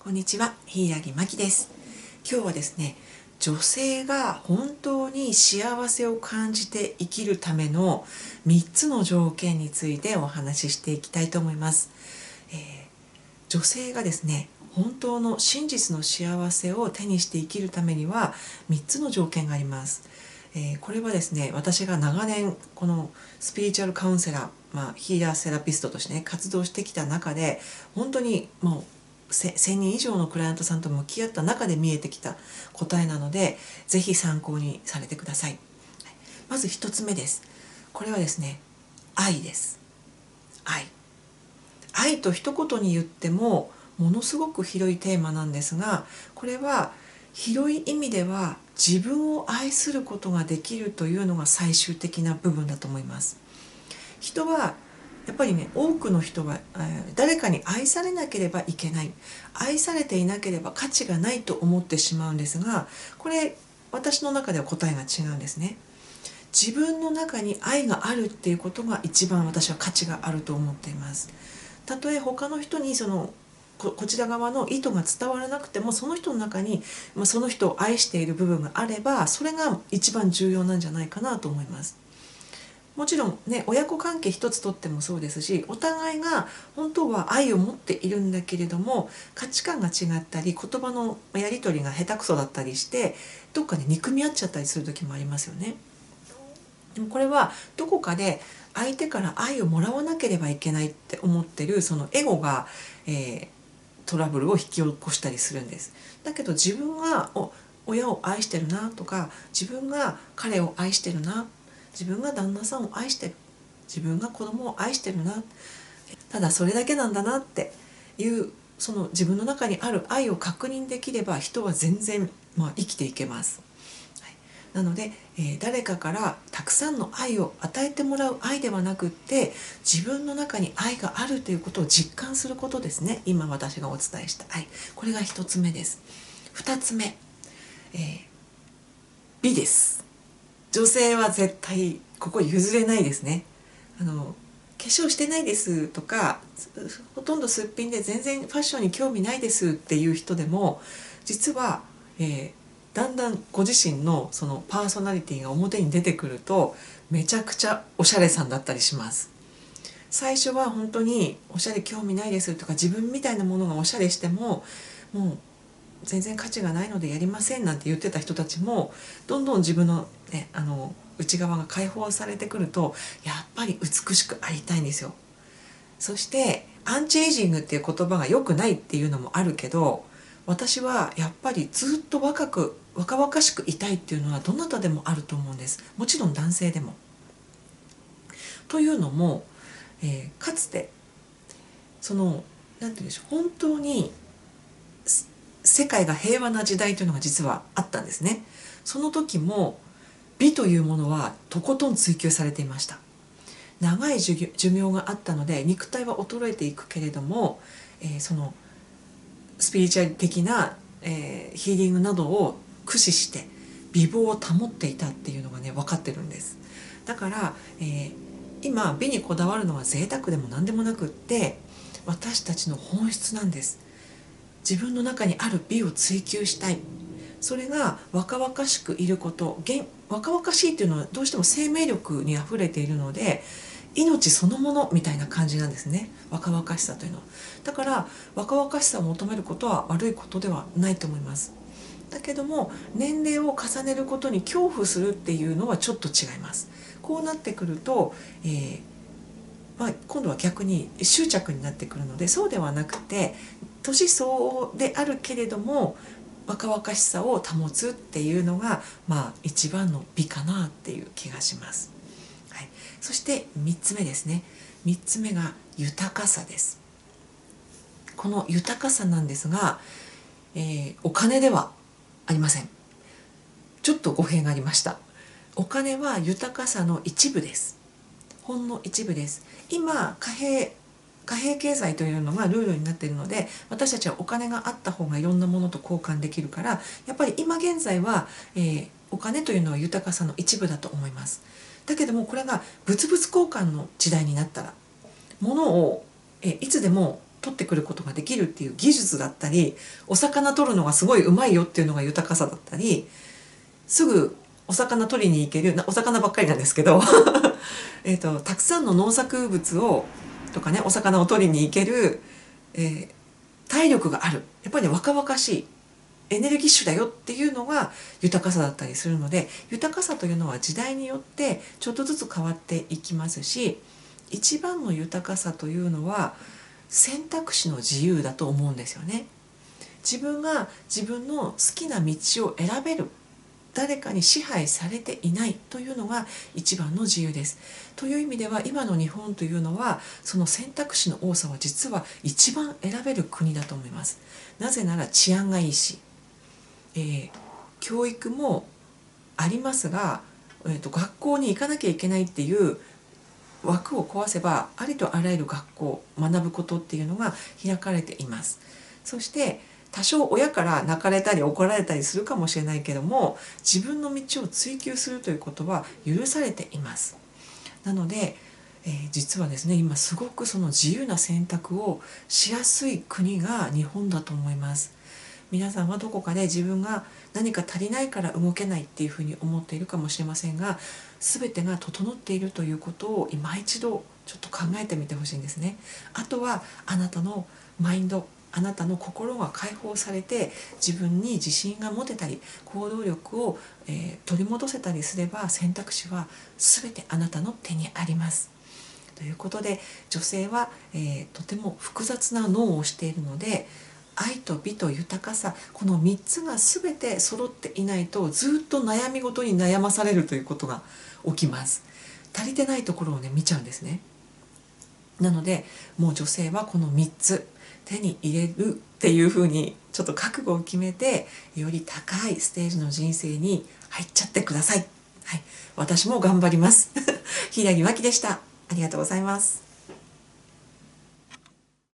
こんにちは、柊真希です。今日はですね、女性が本当に幸せを感じて生きるための3つの条件についてお話ししていきたいと思います。えー女性がですね、本当の真実の幸せを手にして生きるためには3つの条件があります。えーこれはですね私が長年このスピリチュアルカウンセラー、まあ、ヒーラーセラピストとしてね活動してきた中で本当にもう1000人以上のクライアントさんと向き合った中で見えてきた答えなのでぜひ参考にされてください。はいまず1つ目です。これはですね愛です。愛。愛と一言に言ってもものすごく広いテーマなんですがこれは広い意味では自分を愛することができるというのが最終的な部分だと思います。人はやっぱりね多くの人はえ誰かに愛されなければいけない愛されていなければ価値がないと思ってしまうんですがこれ私の中では答えが違うんですね。自分の中に愛があるっていうことが一番私は価値があると思っています。たとえ他の人にそのここちら側の意図が伝わらなくてもその人の中に、まあ、その人を愛している部分があればそれが一番重要なんじゃないかなと思います。もちろんね親子関係一つとってもそうですしお互いが本当は愛を持っているんだけれども価値観が違ったり言葉のやり取りが下手くそだったりしてどっかで憎み合っちゃったりする時もありますよね。でもこれはどこかで相手から愛をもらわなければいけないって思ってるそのエゴが、えートラブルを引き起こしたりするんです。だけど自分がお親を愛してるなとか自分が彼を愛してるな自分が旦那さんを愛してる。自分が子供を愛してるな。ただそれだけなんだなっていうその自分の中にある愛を確認できれば人は全然、まあ、生きていけます。なので、えー誰かからたくさんの愛を与えてもらう愛ではなくって自分の中に愛があるということを実感することですね。今私がお伝えした。愛これが一つ目です。二つ目、えー美です。女性は絶対ここ譲れないですね。あの化粧してないですとかほとんどすっぴんで全然ファッションに興味ないですっていう人でも実は、えーだんだんご自身のそのパーソナリティが表に出てくるとめちゃくちゃおしゃれさんだったりします。最初は本当におしゃれ興味ないですとか自分みたいなものがおしゃれしてももう全然価値がないのでやりませんなんて言ってた人たちもどんどん自分の,、ね、あの内側が解放されてくるとやっぱり美しくありたいんですよ。そしてアンチエイジングっていう言葉が良くないっていうのもあるけど私はやっぱりずっと若く若々しくいたいっていうのはどなたでもあると思うんですもちろん男性でも。というのも、えーかつてそのなんて言うんでしょう本当に世界が平和な時代というのが実はあったんですね。その時も美というものはとことん追求されていました。長い寿命寿命があったので肉体は衰えていくけれども、えーそのスピリチュアル的な、えーヒーリングなどを駆使して美貌を保っていたっていうのがね分かってるんです。だから、えー今美にこだわるのは贅沢でも何でもなくって私たちの本質なんです。自分の中にある美を追求したい。それが若々しくいること若々しいっていうのはどうしても生命力にあふれているので命そのものみたいな感じなんですね。若々しさというのは。だから若々しさを求めることは悪いことではないと思います。だけども年齢を重ねることに恐怖するっていうのはちょっと違います。こうなってくると、えーまあ、今度は逆に執着になってくるのでそうではなくて年相応であるけれども若々しさを保つっていうのが、まあ、一番の美かなっていう気がします。はい、そして3つ目ですね。3つ目が豊かさです。この豊かさなんですが、えー、お金ではありません。ちょっと語弊がありました。お金は豊かさの一部です。ほんの一部です。今貨幣貨幣経済というのがルールになっているので私たちはお金があった方がいろんなものと交換できるからやっぱり今現在は、えー、お金というのは豊かさの一部だと思います。だけどもこれが物々交換の時代になったら物を、え、いつでも取ってくることができるっていう技術だったりお魚取るのがすごいうまいよっていうのが豊かさだったりすぐお魚取りに行けるお魚ばっかりなんですけど えとたくさんの農作物をとかねお魚を取りに行ける、えー、体力があるやっぱりね若々しいエネルギッシュだよっていうのが豊かさだったりするので豊かさというのは時代によってちょっとずつ変わっていきますし一番の豊かさというのは選択肢の自由だと思うんですよね。自分が自分の好きな道を選べる誰かに支配されていないというのが一番の自由です。という意味では今の日本というのはその選択肢の多さは実は一番選べる国だと思います。なぜなら治安がいいし、えー、教育もありますが、えーと学校に行かなきゃいけないっていう枠を壊せばありとあらゆる学校学ぶことっていうのが開かれています。そして多少親から泣かれたり怒られたりするかもしれないけども自分の道を追求するということは許されています。なので、えー、実はですね今すごくその自由な選択をしやすい国が日本だと思います。皆さんはどこかで自分が何か足りないから動けないっていうふうに思っているかもしれませんが全てが整っているということを今一度ちょっと考えてみてほしいんですね。あとはあなたのマインドあなたの心が解放されて自分に自信が持てたり行動力を、えー、取り戻せたりすれば選択肢は全てあなたの手にあります。ということで女性は、えー、とても複雑な脳をしているので愛と美と豊かさこの3つが全て揃っていないとずっと悩み事に悩まされるということが起きます。足りてないところをね見ちゃうんですね。なのでもう女性はこの3つ。手に入れるっていうふうにちょっと覚悟を決めてより高いステージの人生に入っちゃってください。はい。私も頑張ります。平木真希でした。ありがとうございます。